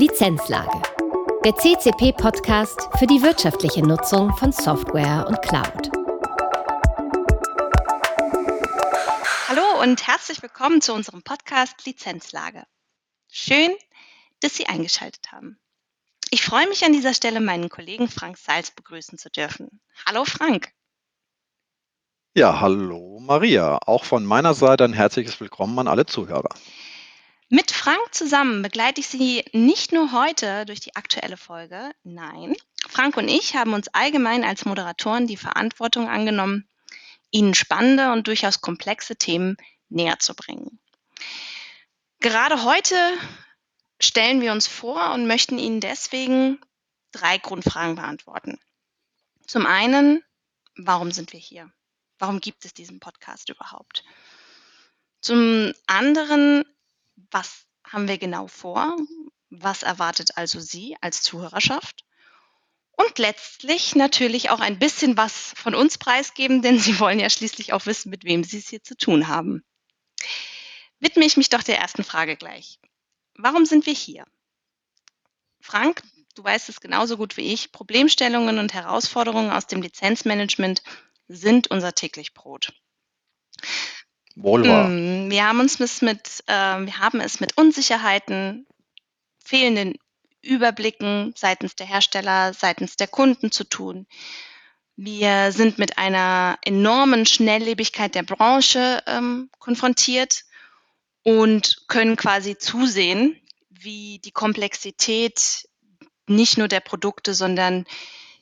Lizenzlage. Der CCP-Podcast für die wirtschaftliche Nutzung von Software und Cloud. Hallo und herzlich willkommen zu unserem Podcast Lizenzlage. Schön, dass Sie eingeschaltet haben. Ich freue mich an dieser Stelle, meinen Kollegen Frank Salz begrüßen zu dürfen. Hallo Frank. Ja, hallo Maria. Auch von meiner Seite ein herzliches Willkommen an alle Zuhörer. Mit Frank zusammen begleite ich Sie nicht nur heute durch die aktuelle Folge, nein, Frank und ich haben uns allgemein als Moderatoren die Verantwortung angenommen, Ihnen spannende und durchaus komplexe Themen näher zu bringen. Gerade heute stellen wir uns vor und möchten Ihnen deswegen drei Grundfragen beantworten. Zum einen, warum sind wir hier? Warum gibt es diesen Podcast überhaupt? Zum anderen, was haben wir genau vor? Was erwartet also Sie als Zuhörerschaft? Und letztlich natürlich auch ein bisschen was von uns preisgeben, denn Sie wollen ja schließlich auch wissen, mit wem Sie es hier zu tun haben. Widme ich mich doch der ersten Frage gleich. Warum sind wir hier? Frank, du weißt es genauso gut wie ich, Problemstellungen und Herausforderungen aus dem Lizenzmanagement sind unser täglich Brot. Wohl wahr. Mm, Wir haben uns mit äh, wir haben es mit Unsicherheiten, fehlenden Überblicken seitens der Hersteller, seitens der Kunden zu tun. Wir sind mit einer enormen Schnelllebigkeit der Branche ähm, konfrontiert und können quasi zusehen, wie die Komplexität nicht nur der Produkte, sondern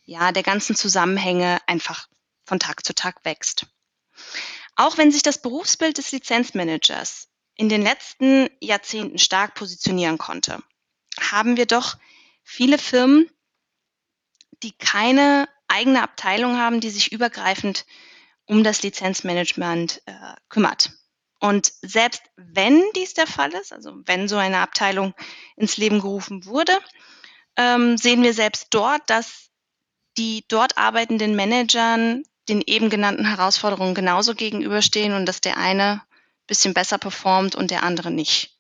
ja der ganzen Zusammenhänge einfach von Tag zu Tag wächst. Auch wenn sich das Berufsbild des Lizenzmanagers in den letzten Jahrzehnten stark positionieren konnte, haben wir doch viele Firmen, die keine eigene Abteilung haben, die sich übergreifend um das Lizenzmanagement äh, kümmert. Und selbst wenn dies der Fall ist, also wenn so eine Abteilung ins Leben gerufen wurde, ähm, sehen wir selbst dort, dass die dort arbeitenden Managern den eben genannten Herausforderungen genauso gegenüberstehen und dass der eine ein bisschen besser performt und der andere nicht.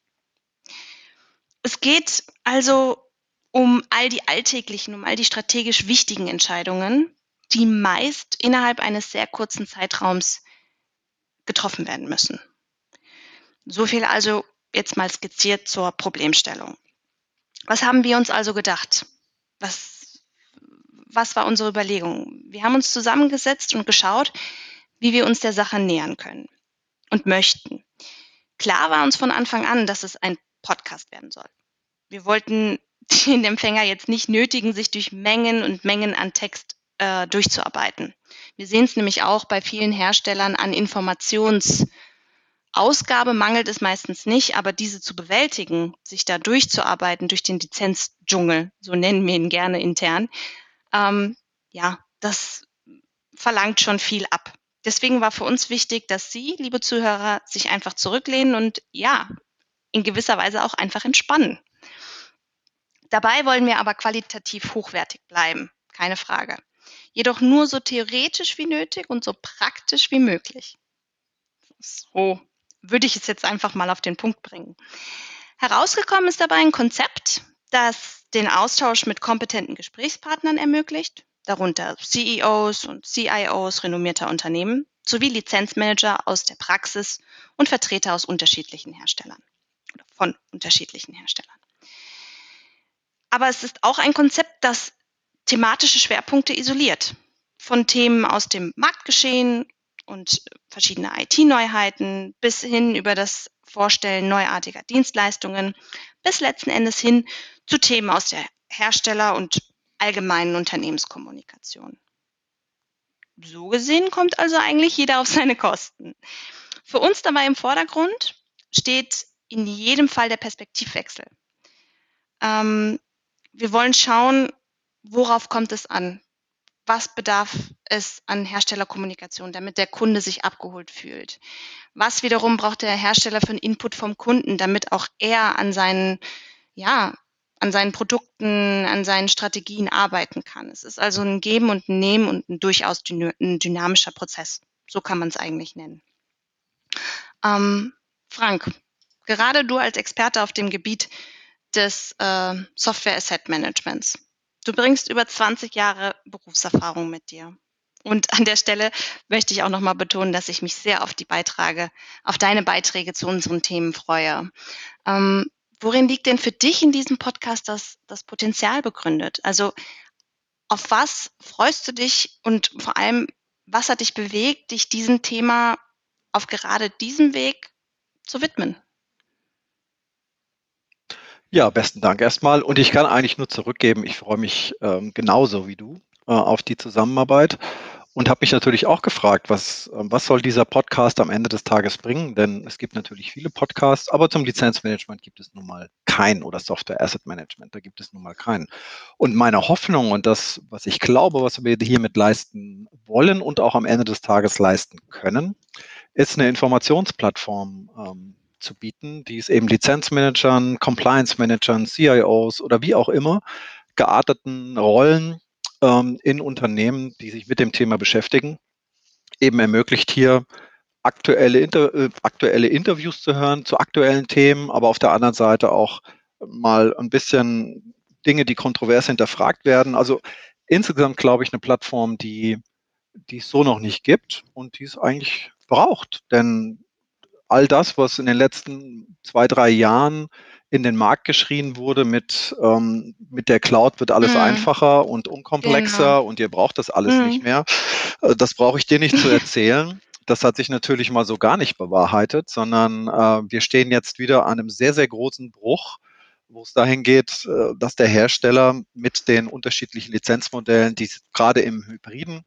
Es geht also um all die alltäglichen, um all die strategisch wichtigen Entscheidungen, die meist innerhalb eines sehr kurzen Zeitraums getroffen werden müssen. So viel also jetzt mal skizziert zur Problemstellung. Was haben wir uns also gedacht? Was, was war unsere Überlegung? Wir haben uns zusammengesetzt und geschaut, wie wir uns der Sache nähern können und möchten. Klar war uns von Anfang an, dass es ein Podcast werden soll. Wir wollten den Empfänger jetzt nicht nötigen, sich durch Mengen und Mengen an Text äh, durchzuarbeiten. Wir sehen es nämlich auch bei vielen Herstellern an Informationsausgabe mangelt es meistens nicht, aber diese zu bewältigen, sich da durchzuarbeiten durch den Lizenzdschungel, so nennen wir ihn gerne intern, ähm, ja, das verlangt schon viel ab. Deswegen war für uns wichtig, dass Sie, liebe Zuhörer, sich einfach zurücklehnen und ja, in gewisser Weise auch einfach entspannen. Dabei wollen wir aber qualitativ hochwertig bleiben, keine Frage. Jedoch nur so theoretisch wie nötig und so praktisch wie möglich. So würde ich es jetzt einfach mal auf den Punkt bringen. Herausgekommen ist dabei ein Konzept, das den Austausch mit kompetenten Gesprächspartnern ermöglicht, darunter CEOs und CIOs renommierter Unternehmen sowie Lizenzmanager aus der Praxis und Vertreter aus unterschiedlichen Herstellern oder von unterschiedlichen Herstellern. Aber es ist auch ein Konzept, das thematische Schwerpunkte isoliert. Von Themen aus dem Marktgeschehen und verschiedene IT-Neuheiten bis hin über das Vorstellen neuartiger Dienstleistungen bis letzten Endes hin zu Themen aus der Hersteller- und allgemeinen Unternehmenskommunikation. So gesehen kommt also eigentlich jeder auf seine Kosten. Für uns dabei im Vordergrund steht in jedem Fall der Perspektivwechsel. Ähm, wir wollen schauen, worauf kommt es an? Was bedarf es an Herstellerkommunikation, damit der Kunde sich abgeholt fühlt? Was wiederum braucht der Hersteller für einen Input vom Kunden, damit auch er an seinen, ja, an seinen Produkten, an seinen Strategien arbeiten kann. Es ist also ein Geben und ein Nehmen und ein durchaus ein dynamischer Prozess. So kann man es eigentlich nennen. Ähm, Frank, gerade du als Experte auf dem Gebiet des äh, Software Asset Managements. Du bringst über 20 Jahre Berufserfahrung mit dir. Und an der Stelle möchte ich auch nochmal betonen, dass ich mich sehr auf die Beiträge, auf deine Beiträge zu unseren Themen freue. Ähm, worin liegt denn für dich in diesem Podcast das, das Potenzial begründet? Also auf was freust du dich und vor allem, was hat dich bewegt, dich diesem Thema auf gerade diesem Weg zu widmen? Ja, besten Dank erstmal. Und ich kann eigentlich nur zurückgeben, ich freue mich ähm, genauso wie du äh, auf die Zusammenarbeit und habe mich natürlich auch gefragt, was, ähm, was soll dieser Podcast am Ende des Tages bringen? Denn es gibt natürlich viele Podcasts, aber zum Lizenzmanagement gibt es nun mal keinen oder Software Asset Management, da gibt es nun mal keinen. Und meine Hoffnung und das, was ich glaube, was wir hiermit leisten wollen und auch am Ende des Tages leisten können, ist eine Informationsplattform ähm, zu bieten, die es eben Lizenzmanagern, Compliance-Managern, CIOs oder wie auch immer gearteten Rollen ähm, in Unternehmen, die sich mit dem Thema beschäftigen, eben ermöglicht hier aktuelle, Inter äh, aktuelle Interviews zu hören zu aktuellen Themen, aber auf der anderen Seite auch mal ein bisschen Dinge, die kontrovers hinterfragt werden. Also insgesamt glaube ich eine Plattform, die, die es so noch nicht gibt und die es eigentlich braucht. Denn all das, was in den letzten zwei, drei Jahren in den Markt geschrien wurde mit, ähm, mit der Cloud wird alles mhm. einfacher und unkomplexer genau. und ihr braucht das alles mhm. nicht mehr. Äh, das brauche ich dir nicht zu erzählen. Das hat sich natürlich mal so gar nicht bewahrheitet, sondern äh, wir stehen jetzt wieder an einem sehr, sehr großen Bruch, wo es dahin geht, äh, dass der Hersteller mit den unterschiedlichen Lizenzmodellen, die gerade im hybriden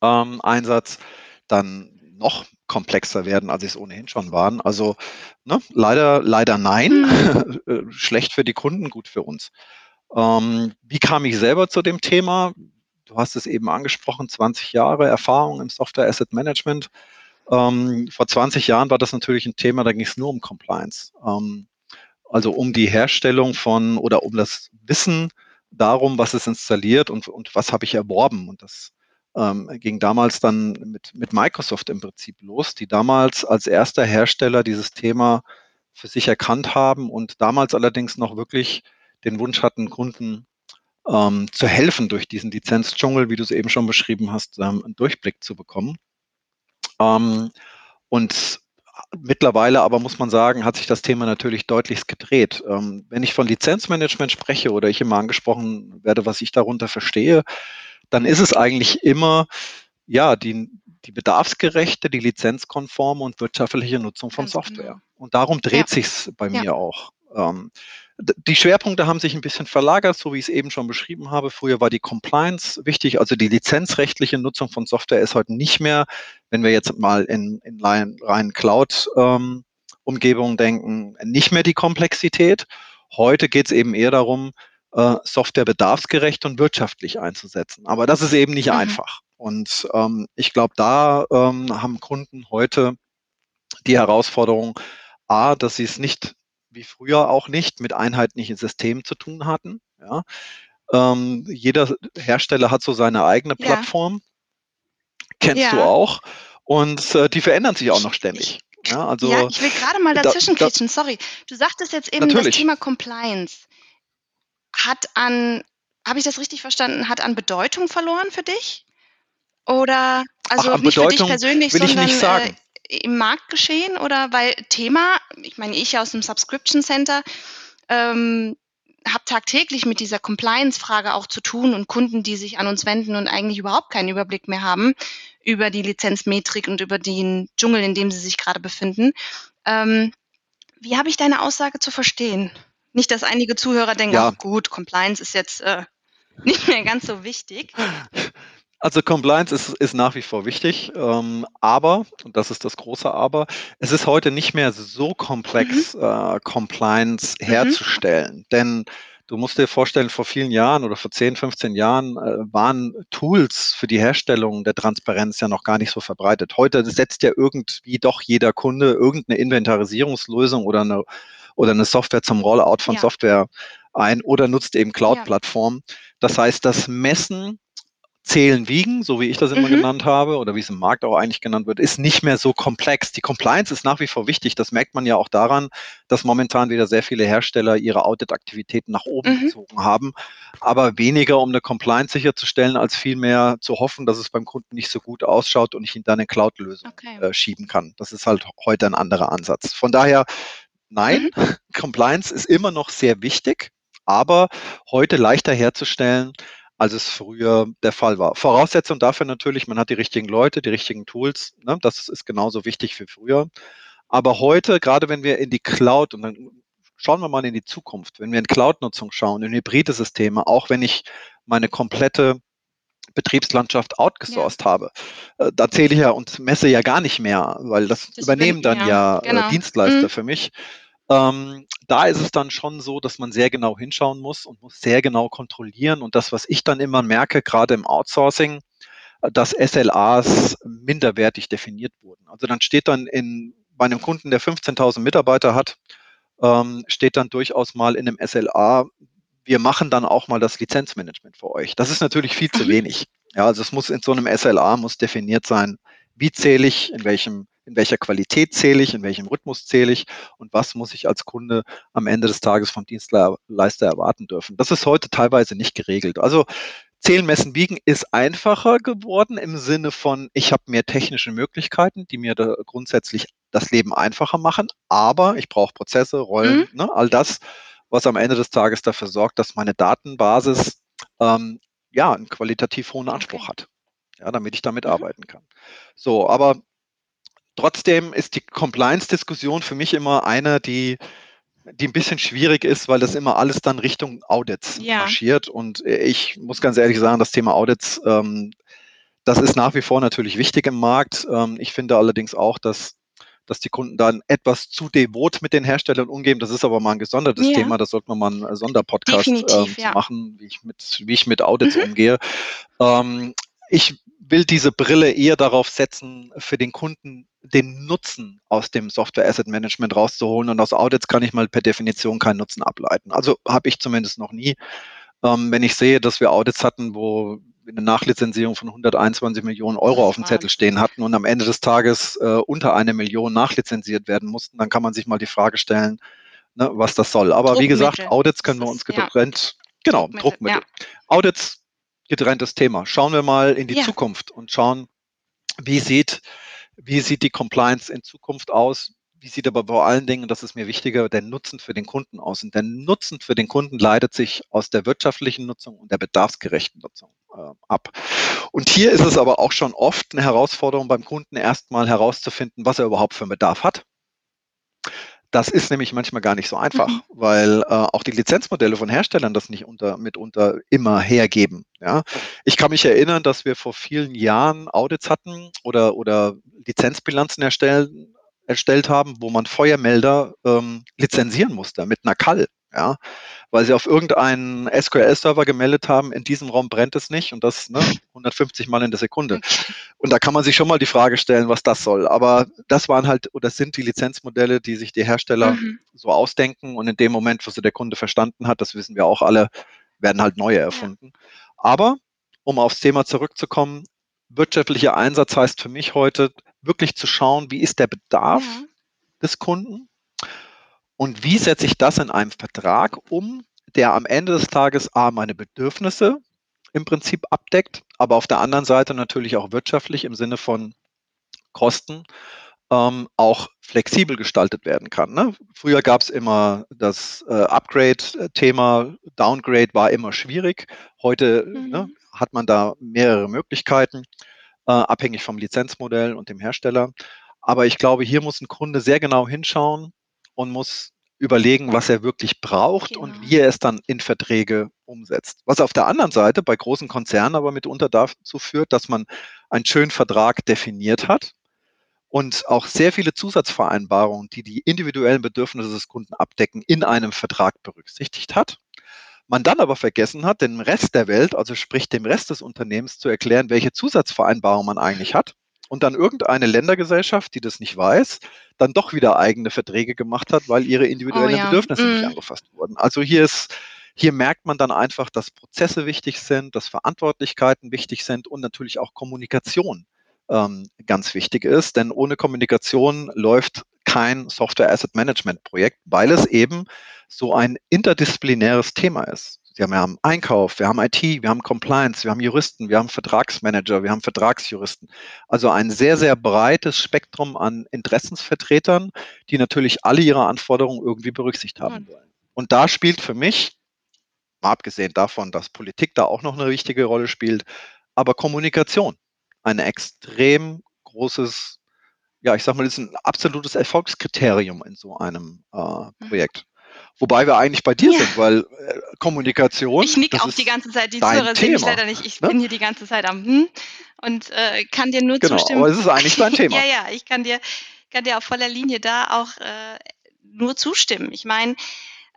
ähm, Einsatz dann noch komplexer werden, als sie es ohnehin schon waren. Also ne, leider, leider nein. Mhm. Äh, schlecht für die Kunden, gut für uns. Ähm, wie kam ich selber zu dem Thema? Du hast es eben angesprochen, 20 Jahre Erfahrung im Software Asset Management. Ähm, vor 20 Jahren war das natürlich ein Thema, da ging es nur um Compliance. Ähm, also um die Herstellung von oder um das Wissen darum, was ist installiert und, und was habe ich erworben. Und das ähm, ging damals dann mit, mit Microsoft im Prinzip los, die damals als erster Hersteller dieses Thema für sich erkannt haben und damals allerdings noch wirklich den Wunsch hatten, Kunden ähm, zu helfen, durch diesen Lizenzdschungel, wie du es eben schon beschrieben hast, ähm, einen Durchblick zu bekommen. Ähm, und mittlerweile aber muss man sagen, hat sich das Thema natürlich deutlich gedreht. Ähm, wenn ich von Lizenzmanagement spreche oder ich immer angesprochen werde, was ich darunter verstehe, dann ist es eigentlich immer ja die, die bedarfsgerechte, die lizenzkonforme und wirtschaftliche Nutzung von Ganz Software. Genau. Und darum dreht ja. sich's bei ja. mir auch. Ähm, die Schwerpunkte haben sich ein bisschen verlagert, so wie ich es eben schon beschrieben habe. Früher war die Compliance wichtig, also die lizenzrechtliche Nutzung von Software ist heute nicht mehr, wenn wir jetzt mal in, in rein Cloud-Umgebungen ähm, denken, nicht mehr die Komplexität. Heute geht es eben eher darum, äh, Software bedarfsgerecht und wirtschaftlich einzusetzen. Aber das ist eben nicht mhm. einfach. Und ähm, ich glaube, da ähm, haben Kunden heute die Herausforderung, A, dass sie es nicht, wie früher auch nicht, mit einheitlichen Systemen zu tun hatten. Ja. Ähm, jeder Hersteller hat so seine eigene Plattform. Ja. Kennst ja. du auch. Und äh, die verändern sich auch noch ständig. Ja, also, ja, ich will gerade mal dazwischen da, da, sorry. Du sagtest jetzt eben natürlich. das Thema Compliance hat an, habe ich das richtig verstanden, hat an Bedeutung verloren für dich? Oder also Ach, nicht Bedeutung für dich persönlich, sondern äh, im Marktgeschehen? Oder weil Thema, ich meine, ich aus dem Subscription Center ähm, habe tagtäglich mit dieser Compliance-Frage auch zu tun und Kunden, die sich an uns wenden und eigentlich überhaupt keinen Überblick mehr haben über die Lizenzmetrik und über den Dschungel, in dem sie sich gerade befinden. Ähm, wie habe ich deine Aussage zu verstehen? Nicht, dass einige Zuhörer denken, ja. oh gut, Compliance ist jetzt äh, nicht mehr ganz so wichtig. Also Compliance ist, ist nach wie vor wichtig, ähm, aber, und das ist das große Aber, es ist heute nicht mehr so komplex, mhm. äh, Compliance mhm. herzustellen. Mhm. Denn du musst dir vorstellen, vor vielen Jahren oder vor 10, 15 Jahren äh, waren Tools für die Herstellung der Transparenz ja noch gar nicht so verbreitet. Heute setzt ja irgendwie doch jeder Kunde irgendeine Inventarisierungslösung oder eine oder eine Software zum Rollout von ja. Software ein oder nutzt eben Cloud-Plattformen. Das heißt, das Messen Zählen, Wiegen, so wie ich das immer mhm. genannt habe oder wie es im Markt auch eigentlich genannt wird, ist nicht mehr so komplex. Die Compliance ist nach wie vor wichtig. Das merkt man ja auch daran, dass momentan wieder sehr viele Hersteller ihre Audit-Aktivitäten nach oben mhm. gezogen haben, aber weniger, um eine Compliance sicherzustellen, als vielmehr zu hoffen, dass es beim Kunden nicht so gut ausschaut und ich ihn dann in Cloud-Lösung okay. äh, schieben kann. Das ist halt heute ein anderer Ansatz. Von daher, nein, mhm. Compliance ist immer noch sehr wichtig, aber heute leichter herzustellen, als es früher der Fall war. Voraussetzung dafür natürlich, man hat die richtigen Leute, die richtigen Tools. Ne? Das ist genauso wichtig wie früher. Aber heute, gerade wenn wir in die Cloud und dann schauen wir mal in die Zukunft, wenn wir in Cloud-Nutzung schauen, in hybride Systeme, auch wenn ich meine komplette Betriebslandschaft outgesourced ja. habe. Äh, da zähle ich ja und messe ja gar nicht mehr, weil das, das übernehmen dann ja, ja äh, genau. Dienstleister mhm. für mich. Ähm, da ist es dann schon so, dass man sehr genau hinschauen muss und muss sehr genau kontrollieren. Und das, was ich dann immer merke, gerade im Outsourcing, äh, dass SLAs minderwertig definiert wurden. Also dann steht dann in, bei einem Kunden, der 15.000 Mitarbeiter hat, ähm, steht dann durchaus mal in einem SLA, wir machen dann auch mal das Lizenzmanagement für euch. Das ist natürlich viel zu mhm. wenig. Ja, also es muss in so einem SLA muss definiert sein, wie zähle ich, in welchem in welcher Qualität zähle ich, in welchem Rhythmus zähle ich und was muss ich als Kunde am Ende des Tages vom Dienstleister erwarten dürfen. Das ist heute teilweise nicht geregelt. Also Zählen, Messen, Wiegen ist einfacher geworden im Sinne von, ich habe mehr technische Möglichkeiten, die mir da grundsätzlich das Leben einfacher machen, aber ich brauche Prozesse, Rollen, mhm. ne, all das, was am Ende des Tages dafür sorgt, dass meine Datenbasis ähm, ja einen qualitativ hohen Anspruch hat, ja, damit ich damit mhm. arbeiten kann. So, aber Trotzdem ist die Compliance-Diskussion für mich immer eine, die, die ein bisschen schwierig ist, weil das immer alles dann Richtung Audits ja. marschiert. Und ich muss ganz ehrlich sagen, das Thema Audits, ähm, das ist nach wie vor natürlich wichtig im Markt. Ähm, ich finde allerdings auch, dass dass die Kunden dann etwas zu devot mit den Herstellern umgehen. Das ist aber mal ein gesondertes ja. Thema. Das sollte man mal einen Sonderpodcast ähm, ja. machen, wie ich mit, wie ich mit Audits mhm. umgehe. Ähm, ich will diese Brille eher darauf setzen, für den Kunden den Nutzen aus dem Software Asset Management rauszuholen. Und aus Audits kann ich mal per Definition keinen Nutzen ableiten. Also habe ich zumindest noch nie. Ähm, wenn ich sehe, dass wir Audits hatten, wo wir eine Nachlizenzierung von 121 Millionen Euro auf dem Zettel stehen hatten und am Ende des Tages äh, unter eine Million nachlizenziert werden mussten, dann kann man sich mal die Frage stellen, ne, was das soll. Aber wie gesagt, Audits können wir uns getrennt, ja. genau, Druckmittel. Druckmittel. Ja. Audits getrenntes Thema. Schauen wir mal in die ja. Zukunft und schauen, wie sieht, wie sieht die Compliance in Zukunft aus? Wie sieht aber vor allen Dingen, das ist mir wichtiger, der Nutzen für den Kunden aus? Und der Nutzen für den Kunden leitet sich aus der wirtschaftlichen Nutzung und der bedarfsgerechten Nutzung äh, ab. Und hier ist es aber auch schon oft eine Herausforderung beim Kunden, erstmal herauszufinden, was er überhaupt für einen Bedarf hat. Das ist nämlich manchmal gar nicht so einfach, mhm. weil äh, auch die Lizenzmodelle von Herstellern das nicht unter, mitunter immer hergeben. Ja? Ich kann mich erinnern, dass wir vor vielen Jahren Audits hatten oder, oder Lizenzbilanzen erstellen, erstellt haben, wo man Feuermelder ähm, lizenzieren musste mit einer Kall ja, weil sie auf irgendeinen SQL-Server gemeldet haben, in diesem Raum brennt es nicht und das ne, 150 Mal in der Sekunde. Und da kann man sich schon mal die Frage stellen, was das soll. Aber das waren halt oder sind die Lizenzmodelle, die sich die Hersteller mhm. so ausdenken und in dem Moment, wo sie der Kunde verstanden hat, das wissen wir auch alle, werden halt neue erfunden. Ja. Aber um aufs Thema zurückzukommen, wirtschaftlicher Einsatz heißt für mich heute wirklich zu schauen, wie ist der Bedarf ja. des Kunden und wie setze ich das in einem Vertrag um, der am Ende des Tages A, meine Bedürfnisse im Prinzip abdeckt, aber auf der anderen Seite natürlich auch wirtschaftlich im Sinne von Kosten ähm, auch flexibel gestaltet werden kann. Ne? Früher gab es immer das äh, Upgrade-Thema, Downgrade war immer schwierig. Heute mhm. ne, hat man da mehrere Möglichkeiten, äh, abhängig vom Lizenzmodell und dem Hersteller. Aber ich glaube, hier muss ein Kunde sehr genau hinschauen, und muss überlegen, was er wirklich braucht genau. und wie er es dann in Verträge umsetzt. Was auf der anderen Seite bei großen Konzernen aber mitunter dazu führt, dass man einen schönen Vertrag definiert hat und auch sehr viele Zusatzvereinbarungen, die die individuellen Bedürfnisse des Kunden abdecken, in einem Vertrag berücksichtigt hat. Man dann aber vergessen hat, dem Rest der Welt, also sprich dem Rest des Unternehmens zu erklären, welche Zusatzvereinbarungen man eigentlich hat und dann irgendeine Ländergesellschaft, die das nicht weiß, dann doch wieder eigene Verträge gemacht hat, weil ihre individuellen oh ja. Bedürfnisse mm. nicht angefasst wurden. Also hier ist, hier merkt man dann einfach, dass Prozesse wichtig sind, dass Verantwortlichkeiten wichtig sind und natürlich auch Kommunikation ähm, ganz wichtig ist. Denn ohne Kommunikation läuft kein Software Asset Management Projekt, weil es eben so ein interdisziplinäres Thema ist. Wir haben Einkauf, wir haben IT, wir haben Compliance, wir haben Juristen, wir haben Vertragsmanager, wir haben Vertragsjuristen. Also ein sehr, sehr breites Spektrum an Interessensvertretern, die natürlich alle ihre Anforderungen irgendwie berücksichtigt haben wollen. Und da spielt für mich, mal abgesehen davon, dass Politik da auch noch eine wichtige Rolle spielt, aber Kommunikation ein extrem großes, ja, ich sag mal, das ist ein absolutes Erfolgskriterium in so einem äh, mhm. Projekt. Wobei wir eigentlich bei dir ja. sind, weil äh, Kommunikation. Ich nick auch die ganze Zeit, die Zuhörer sehen mich leider nicht. Ich ne? bin hier die ganze Zeit am hm und äh, kann dir nur genau, zustimmen. Aber es ist eigentlich dein Thema. ja, ja, ich kann dir, kann dir auf voller Linie da auch äh, nur zustimmen. Ich meine,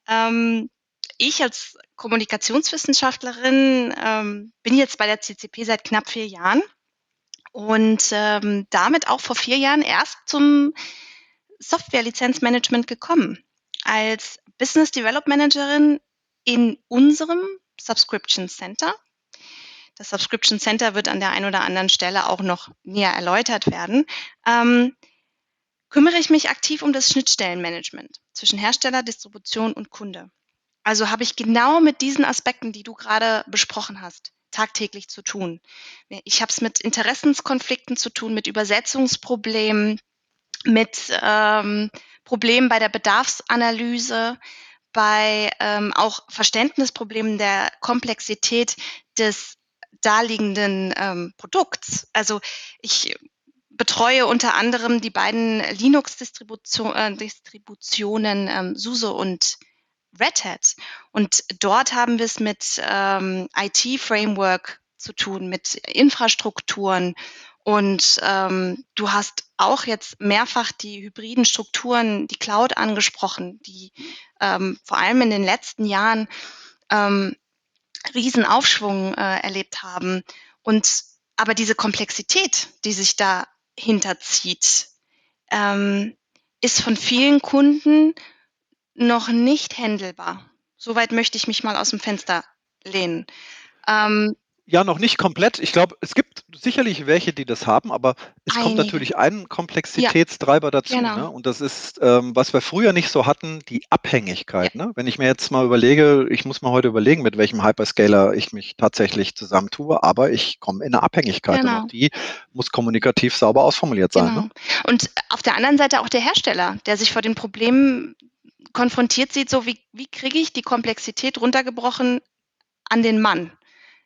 ähm, ich als Kommunikationswissenschaftlerin ähm, bin jetzt bei der CCP seit knapp vier Jahren und ähm, damit auch vor vier Jahren erst zum Software-Lizenzmanagement gekommen. Als Business Development Managerin in unserem Subscription Center. Das Subscription Center wird an der einen oder anderen Stelle auch noch näher erläutert werden. Ähm, kümmere ich mich aktiv um das Schnittstellenmanagement zwischen Hersteller, Distribution und Kunde. Also habe ich genau mit diesen Aspekten, die du gerade besprochen hast, tagtäglich zu tun. Ich habe es mit Interessenskonflikten zu tun, mit Übersetzungsproblemen, mit ähm, Problemen bei der Bedarfsanalyse, bei ähm, auch Verständnisproblemen der Komplexität des daliegenden ähm, Produkts. Also ich betreue unter anderem die beiden Linux-Distributionen äh, ähm, SUSE und Red Hat. Und dort haben wir es mit ähm, IT-Framework zu tun, mit Infrastrukturen. Und ähm, du hast auch jetzt mehrfach die hybriden Strukturen, die Cloud angesprochen, die ähm, vor allem in den letzten Jahren ähm, Riesenaufschwung äh, erlebt haben. Und aber diese Komplexität, die sich dahinter zieht, ähm, ist von vielen Kunden noch nicht händelbar. Soweit möchte ich mich mal aus dem Fenster lehnen. Ähm, ja, noch nicht komplett. Ich glaube, es gibt sicherlich welche, die das haben, aber es Einige. kommt natürlich ein Komplexitätstreiber ja, dazu. Genau. Ne? Und das ist, ähm, was wir früher nicht so hatten, die Abhängigkeit. Ja. Ne? Wenn ich mir jetzt mal überlege, ich muss mal heute überlegen, mit welchem Hyperscaler ich mich tatsächlich zusammentue, aber ich komme in eine Abhängigkeit genau. und die muss kommunikativ sauber ausformuliert sein. Genau. Ne? Und auf der anderen Seite auch der Hersteller, der sich vor den Problemen konfrontiert sieht, so wie, wie kriege ich die Komplexität runtergebrochen an den Mann?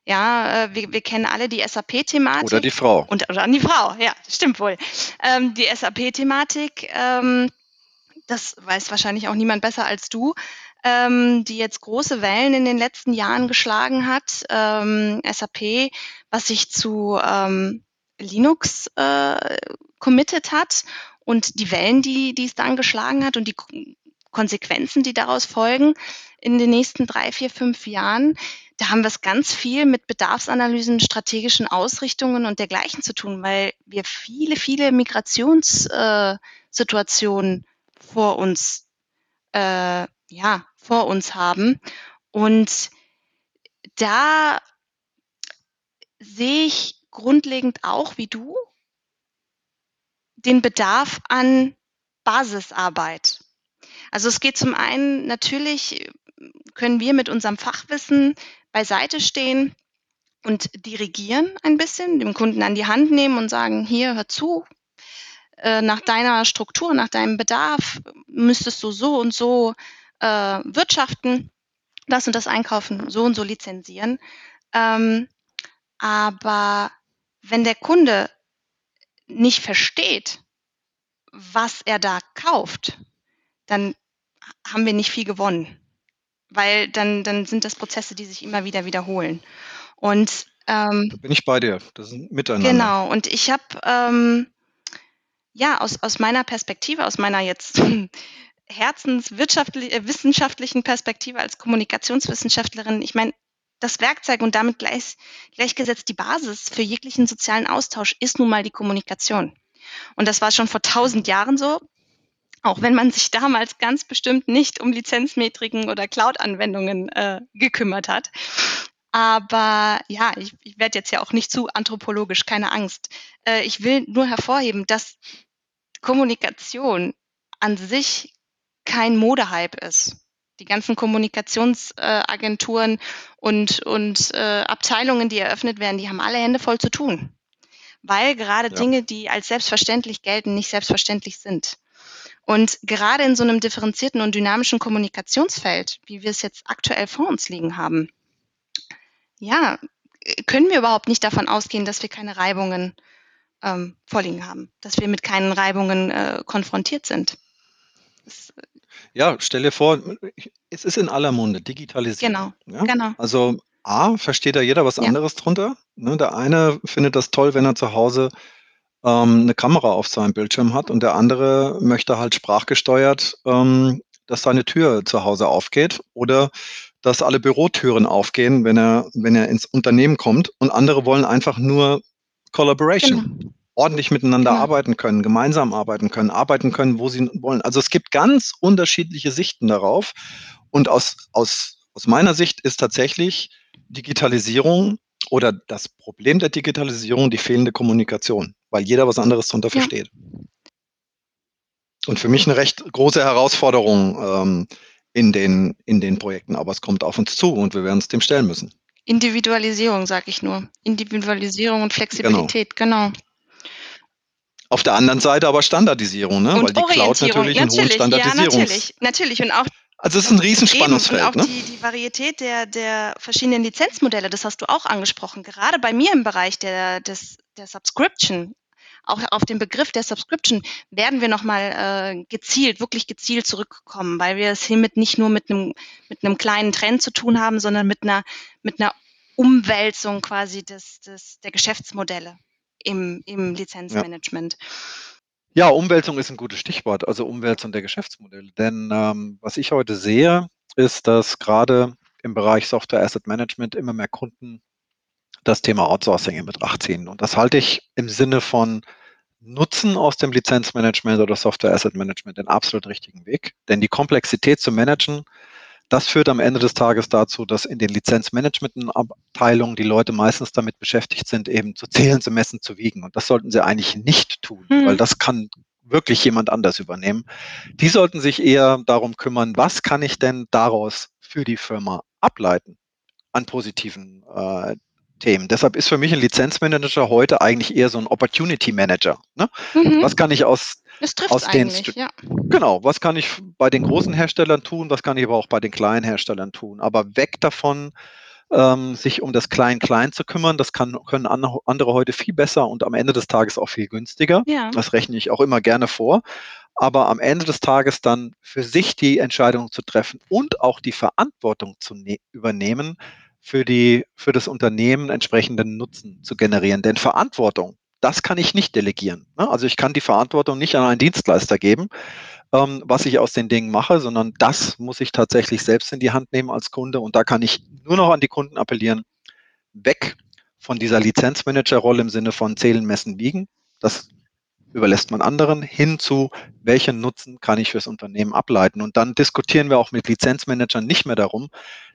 Ja, äh, wir, wir kennen alle die SAP-Thematik. Oder die Frau. Und, oder an die Frau, ja, stimmt wohl. Ähm, die SAP-Thematik, ähm, das weiß wahrscheinlich auch niemand besser als du, ähm, die jetzt große Wellen in den letzten Jahren geschlagen hat. Ähm, SAP, was sich zu ähm, Linux äh, committed hat und die Wellen, die, die es dann geschlagen hat und die Konsequenzen, die daraus folgen in den nächsten drei, vier, fünf Jahren. Da haben wir es ganz viel mit Bedarfsanalysen, strategischen Ausrichtungen und dergleichen zu tun, weil wir viele, viele Migrationssituationen äh, vor uns, äh, ja, vor uns haben. Und da sehe ich grundlegend auch wie du den Bedarf an Basisarbeit. Also es geht zum einen natürlich, können wir mit unserem Fachwissen beiseite stehen und dirigieren ein bisschen, dem Kunden an die Hand nehmen und sagen, hier, hör zu, äh, nach deiner Struktur, nach deinem Bedarf müsstest du so und so äh, wirtschaften, das und das einkaufen, so und so lizenzieren. Ähm, aber wenn der Kunde nicht versteht, was er da kauft, dann haben wir nicht viel gewonnen. Weil dann, dann sind das Prozesse, die sich immer wieder wiederholen. Und ähm, da bin ich bei dir. Das ist Miteinander. Genau. Und ich habe ähm, ja aus, aus meiner Perspektive, aus meiner jetzt herzenswissenschaftlichen äh, Perspektive als Kommunikationswissenschaftlerin, ich meine, das Werkzeug und damit gleich, gleichgesetzt die Basis für jeglichen sozialen Austausch ist nun mal die Kommunikation. Und das war schon vor tausend Jahren so. Auch wenn man sich damals ganz bestimmt nicht um Lizenzmetriken oder Cloud-Anwendungen äh, gekümmert hat. Aber ja, ich, ich werde jetzt ja auch nicht zu anthropologisch, keine Angst. Äh, ich will nur hervorheben, dass Kommunikation an sich kein Modehype ist. Die ganzen Kommunikationsagenturen und, und äh, Abteilungen, die eröffnet werden, die haben alle Hände voll zu tun. Weil gerade ja. Dinge, die als selbstverständlich gelten, nicht selbstverständlich sind. Und gerade in so einem differenzierten und dynamischen Kommunikationsfeld, wie wir es jetzt aktuell vor uns liegen haben, ja, können wir überhaupt nicht davon ausgehen, dass wir keine Reibungen ähm, vorliegen haben, dass wir mit keinen Reibungen äh, konfrontiert sind. Das, äh, ja, stell dir vor, es ist in aller Munde, Digitalisierung. Genau, ja? genau. Also A, versteht da jeder was ja. anderes drunter. Ne, der eine findet das toll, wenn er zu Hause ähm, eine Kamera auf seinem Bildschirm hat und der andere möchte halt sprachgesteuert, ähm, dass seine Tür zu Hause aufgeht oder dass alle Bürotüren aufgehen, wenn er, wenn er ins Unternehmen kommt und andere wollen einfach nur Collaboration. Genau. ordentlich miteinander genau. arbeiten können, gemeinsam arbeiten können, arbeiten können, wo sie wollen. Also es gibt ganz unterschiedliche Sichten darauf. Und aus, aus, aus meiner Sicht ist tatsächlich Digitalisierung oder das Problem der Digitalisierung die fehlende Kommunikation, weil jeder was anderes darunter ja. versteht. Und für mich eine recht große Herausforderung ähm, in, den, in den Projekten, aber es kommt auf uns zu und wir werden es dem stellen müssen. Individualisierung, sage ich nur. Individualisierung und Flexibilität, genau. genau. Auf der anderen Seite aber Standardisierung, ne? Und weil die Cloud natürlich, natürlich einen hohen Standardisierungs... Ja, natürlich, natürlich. Und auch also es ist ein Riesenspannungsfeld. Und auch ne? die, die Varietät der, der verschiedenen Lizenzmodelle, das hast du auch angesprochen. Gerade bei mir im Bereich der, des, der Subscription, auch auf den Begriff der Subscription werden wir nochmal äh, gezielt, wirklich gezielt zurückkommen, weil wir es hiermit nicht nur mit einem, mit einem kleinen Trend zu tun haben, sondern mit einer, mit einer Umwälzung quasi des, des, der Geschäftsmodelle im, im Lizenzmanagement. Ja. Ja, Umwälzung ist ein gutes Stichwort, also Umwälzung der Geschäftsmodelle. Denn ähm, was ich heute sehe, ist, dass gerade im Bereich Software Asset Management immer mehr Kunden das Thema Outsourcing in Betracht ziehen. Und das halte ich im Sinne von Nutzen aus dem Lizenzmanagement oder Software Asset Management den absolut richtigen Weg. Denn die Komplexität zu managen, das führt am Ende des Tages dazu, dass in den Lizenzmanagement-Abteilungen die Leute meistens damit beschäftigt sind, eben zu zählen, zu messen, zu wiegen. Und das sollten sie eigentlich nicht tun, mhm. weil das kann wirklich jemand anders übernehmen. Die sollten sich eher darum kümmern, was kann ich denn daraus für die Firma ableiten an positiven äh, Themen. Deshalb ist für mich ein Lizenzmanager heute eigentlich eher so ein Opportunity Manager. Ne? Mhm. Was kann ich aus, aus den ja. genau, was kann ich bei den großen Herstellern tun, was kann ich aber auch bei den kleinen Herstellern tun. Aber weg davon, ähm, sich um das Klein-Klein zu kümmern, das kann, können andere heute viel besser und am Ende des Tages auch viel günstiger. Ja. Das rechne ich auch immer gerne vor. Aber am Ende des Tages dann für sich die Entscheidung zu treffen und auch die Verantwortung zu ne übernehmen, für, die, für das Unternehmen entsprechenden Nutzen zu generieren. Denn Verantwortung, das kann ich nicht delegieren. Ne? Also ich kann die Verantwortung nicht an einen Dienstleister geben, ähm, was ich aus den Dingen mache, sondern das muss ich tatsächlich selbst in die Hand nehmen als Kunde. Und da kann ich nur noch an die Kunden appellieren, weg von dieser Lizenzmanager-Rolle im Sinne von zählen, messen, wiegen. Das überlässt man anderen hin zu, welchen Nutzen kann ich fürs Unternehmen ableiten. Und dann diskutieren wir auch mit Lizenzmanagern nicht mehr darum,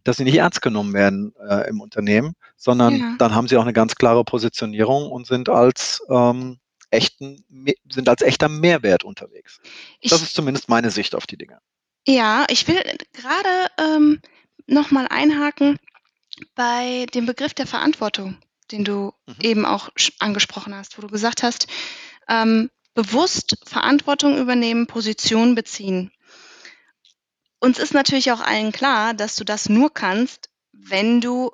dass sie nicht ernst genommen werden äh, im Unternehmen, sondern ja. dann haben sie auch eine ganz klare Positionierung und sind als ähm, echten, sind als echter Mehrwert unterwegs. Ich, das ist zumindest meine Sicht auf die Dinge. Ja, ich will gerade ähm, nochmal einhaken bei dem Begriff der Verantwortung, den du mhm. eben auch angesprochen hast, wo du gesagt hast, ähm, bewusst Verantwortung übernehmen, Position beziehen. Uns ist natürlich auch allen klar, dass du das nur kannst, wenn du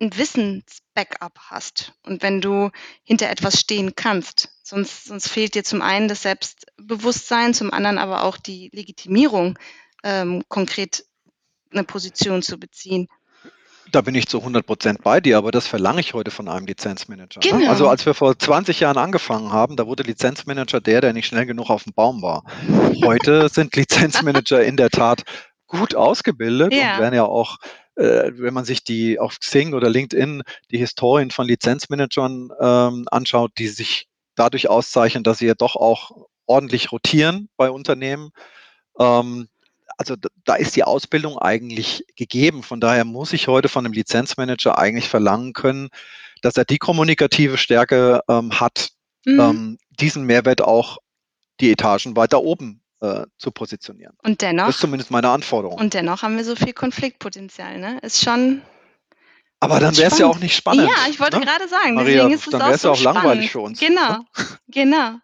ein Wissensbackup hast und wenn du hinter etwas stehen kannst. Sonst, sonst fehlt dir zum einen das Selbstbewusstsein, zum anderen aber auch die Legitimierung, ähm, konkret eine Position zu beziehen. Da bin ich zu 100 Prozent bei dir, aber das verlange ich heute von einem Lizenzmanager. Genau. Ne? Also als wir vor 20 Jahren angefangen haben, da wurde Lizenzmanager der, der nicht schnell genug auf dem Baum war. Heute sind Lizenzmanager in der Tat gut ausgebildet ja. und werden ja auch, äh, wenn man sich die auf Xing oder LinkedIn die Historien von Lizenzmanagern ähm, anschaut, die sich dadurch auszeichnen, dass sie ja doch auch ordentlich rotieren bei Unternehmen. Ähm, also da ist die Ausbildung eigentlich gegeben. Von daher muss ich heute von einem Lizenzmanager eigentlich verlangen können, dass er die kommunikative Stärke ähm, hat, mhm. ähm, diesen Mehrwert auch die Etagen weiter oben äh, zu positionieren. Und dennoch. Das ist zumindest meine Anforderung. Und dennoch haben wir so viel Konfliktpotenzial. Ne? Ist schon. Aber dann wäre es ja auch nicht spannend. Ja, ich wollte ne? gerade sagen, Maria, deswegen ist es dann wäre es ja auch, so langweilig für uns. Genau, ne? genau.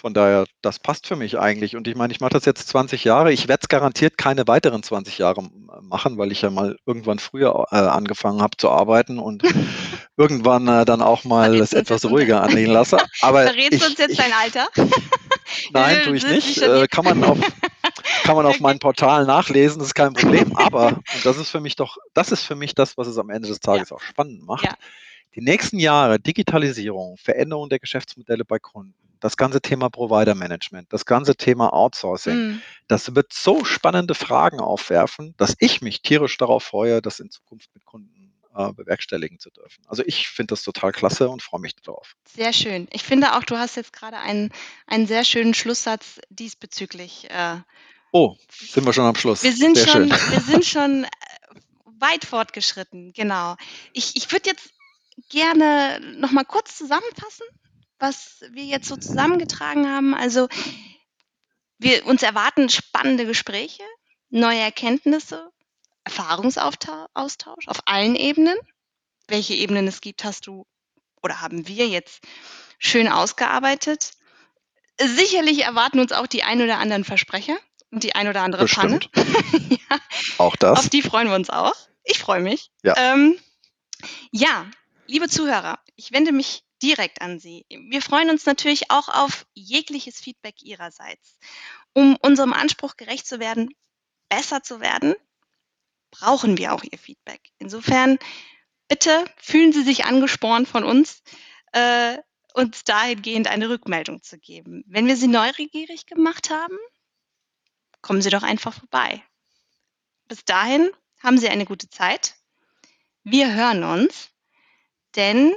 Von daher, das passt für mich eigentlich. Und ich meine, ich mache das jetzt 20 Jahre. Ich werde es garantiert keine weiteren 20 Jahre machen, weil ich ja mal irgendwann früher äh, angefangen habe zu arbeiten und irgendwann äh, dann auch mal es etwas ruhiger anlegen lasse. Aber Verrätst ich, du uns jetzt ich, dein Alter? Nein, tue ich nicht. Äh, kann man auf, kann man auf meinem Portal nachlesen, das ist kein Problem. Aber, und das ist für mich doch, das ist für mich das, was es am Ende des Tages ja. auch spannend macht. Ja. Die nächsten Jahre Digitalisierung, Veränderung der Geschäftsmodelle bei Kunden, das ganze Thema Provider Management, das ganze Thema Outsourcing, mm. das wird so spannende Fragen aufwerfen, dass ich mich tierisch darauf freue, das in Zukunft mit Kunden äh, bewerkstelligen zu dürfen. Also ich finde das total klasse und freue mich darauf. Sehr schön. Ich finde auch, du hast jetzt gerade einen, einen sehr schönen Schlusssatz diesbezüglich. Äh, oh, sind wir schon am Schluss. Wir sind sehr schon, schön. wir sind schon äh, weit fortgeschritten, genau. Ich, ich würde jetzt gerne noch mal kurz zusammenfassen, was wir jetzt so zusammengetragen haben. Also wir uns erwarten spannende Gespräche, neue Erkenntnisse, Erfahrungsaustausch auf allen Ebenen. Welche Ebenen es gibt, hast du oder haben wir jetzt schön ausgearbeitet. Sicherlich erwarten uns auch die ein oder anderen Versprecher und die ein oder andere Bestimmt. Panne. ja. Auch das. Auf die freuen wir uns auch. Ich freue mich. Ja. Ähm, ja, liebe Zuhörer, ich wende mich direkt an Sie. Wir freuen uns natürlich auch auf jegliches Feedback Ihrerseits. Um unserem Anspruch gerecht zu werden, besser zu werden, brauchen wir auch Ihr Feedback. Insofern, bitte fühlen Sie sich angespornt von uns, äh, uns dahingehend eine Rückmeldung zu geben. Wenn wir Sie neugierig gemacht haben, kommen Sie doch einfach vorbei. Bis dahin haben Sie eine gute Zeit. Wir hören uns, denn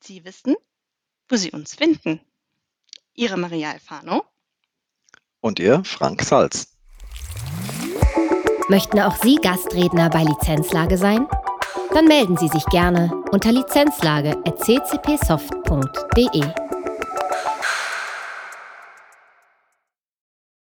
Sie wissen, wo Sie uns finden. Ihre Maria Alfano. Und ihr, Frank Salz. Möchten auch Sie Gastredner bei Lizenzlage sein? Dann melden Sie sich gerne unter lizenzlage.ccpsoft.de.